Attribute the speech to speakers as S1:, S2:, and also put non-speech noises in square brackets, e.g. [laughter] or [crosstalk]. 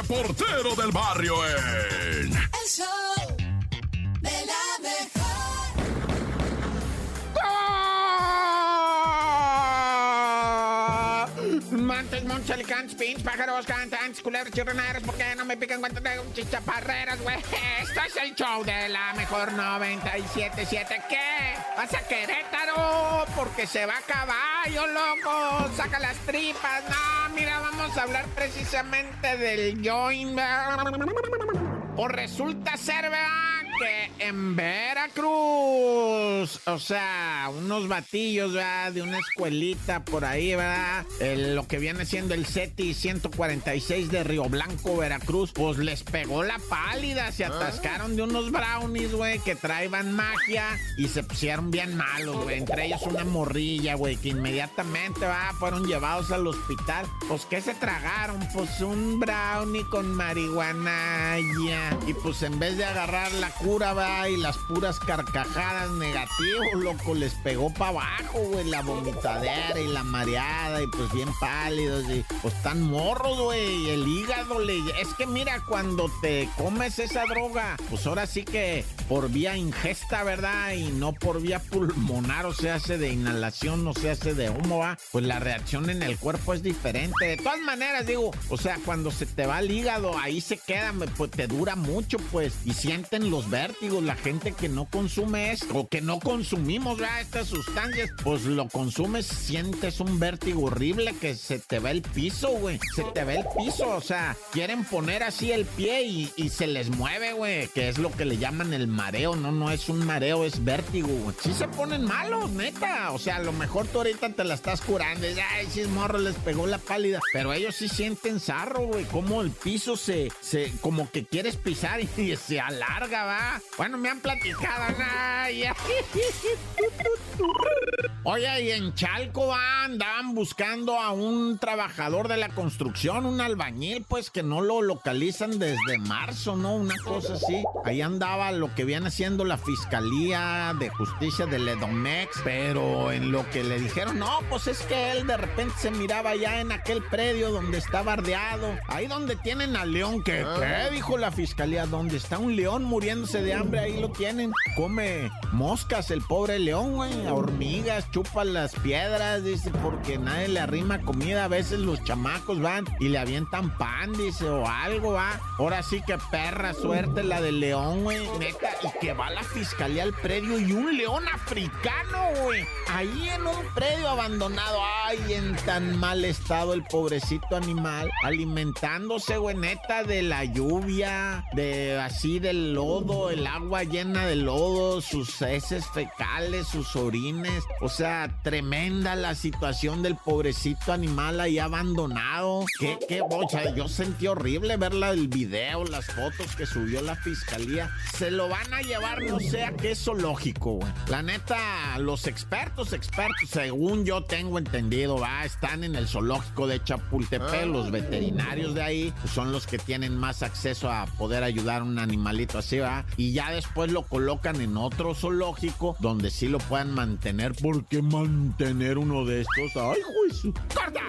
S1: reportero del barrio en...
S2: El show de la mejor.
S3: Montes, montes, alicantes, pins, pájaros, cantantes, culebras, chirroneros, ¿por qué no me pican cuentas de chichaparreras, güey? [laughs] Esto es el show de la mejor 97.7. ¿Qué? ¿Vas a Querétaro? Porque se va a caballo, loco. Saca las tripas. No, mira, vamos a hablar precisamente del join. O resulta ser, ¿verdad? que en Veracruz, o sea, unos batillos, ¿verdad? De una escuelita por ahí, ¿verdad? El- lo que viene siendo el SETI 146 de Río Blanco, Veracruz, pues les pegó la pálida, se atascaron de unos brownies, güey, que traían magia y se pusieron bien malos, güey. Entre ellos una morrilla, güey, que inmediatamente, va, fueron llevados al hospital. Pues, ¿qué se tragaron? Pues un brownie con marihuana ya. Y pues en vez de agarrar la cura, va, y las puras carcajadas negativos, loco, les pegó para abajo, güey, la vomitadera y la mareada, y pues bien pálidos, y pues tan morros, güey, el hígado le... Es que mira, cuando te comes esa droga, pues ahora sí que por vía ingesta, ¿verdad? Y no por vía pulmonar, o se hace de inhalación, o se hace de humo, va, pues la reacción en el cuerpo es diferente. De todas maneras, digo, o sea, cuando se te va el hígado, ahí se queda, pues te dura mucho, pues, y sienten los vértigos. La gente que no consume esto, o que no consumimos, ¿verdad? Estas sustancias, pues lo consumes, sientes un vértigo horrible que se te va el piso, güey. Se te va el piso, o sea, quieren poner así el pie y, se les mueve, güey, que es lo que le llaman el mareo, no, no es un mareo, es vértigo, güey. Sí se ponen malos, neta. O sea, a lo mejor tú ahorita te la estás curando. y, Ay, si morro les pegó la pálida. Pero ellos sí sienten zarro, güey. Como el piso se, se, como que quieres pisar [laughs] y se alarga, va. Bueno, me han platicado, ¿no? Ya. Oye, y en Chalco andaban buscando a un trabajador de la construcción, un albañil, pues que no lo localizan desde marzo, ¿no? Una cosa así. Ahí andaba lo que viene siendo la Fiscalía de Justicia de Ledomex, pero en lo que le dijeron, no, pues es que él de repente se miraba ya en aquel predio donde está bardeado, ahí donde tienen al león, ¿qué, qué? Dijo la Fiscalía, donde está un león muriéndose de hambre, ahí lo tienen. Come moscas el pobre león, güey, hormigas, chupa las piedras, dice, porque nadie le arrima comida. A veces los chamacos van y le avientan pan, dice, o algo, va. Ahora sí que perra suerte la del león, güey, neta. Y que va la fiscalía al predio y un león africano, güey. Ahí en un predio abandonado. Ay, en tan mal estado el pobrecito animal. Alimentándose, güey, neta, de la lluvia, de así del lodo, el agua llena de lodo, sus heces fecales, sus orines. O sea, tremenda la situación del pobrecito animal ahí abandonado. Qué, qué bocha. Yo sentí horrible verla el video, las fotos que subió la fiscalía. Se lo van a llevar, no sé a qué zoológico, güey. La neta, los expertos, expertos, según yo tengo entendido, va, están en el zoológico de Chapultepec. Los veterinarios de ahí son los que tienen más acceso a poder ayudar a un animalito así, va. Y ya después lo colocan en otro zoológico donde sí lo puedan mantener. ¿Por qué mantener uno de estos? ¡Ay, juicio! ¡Corta!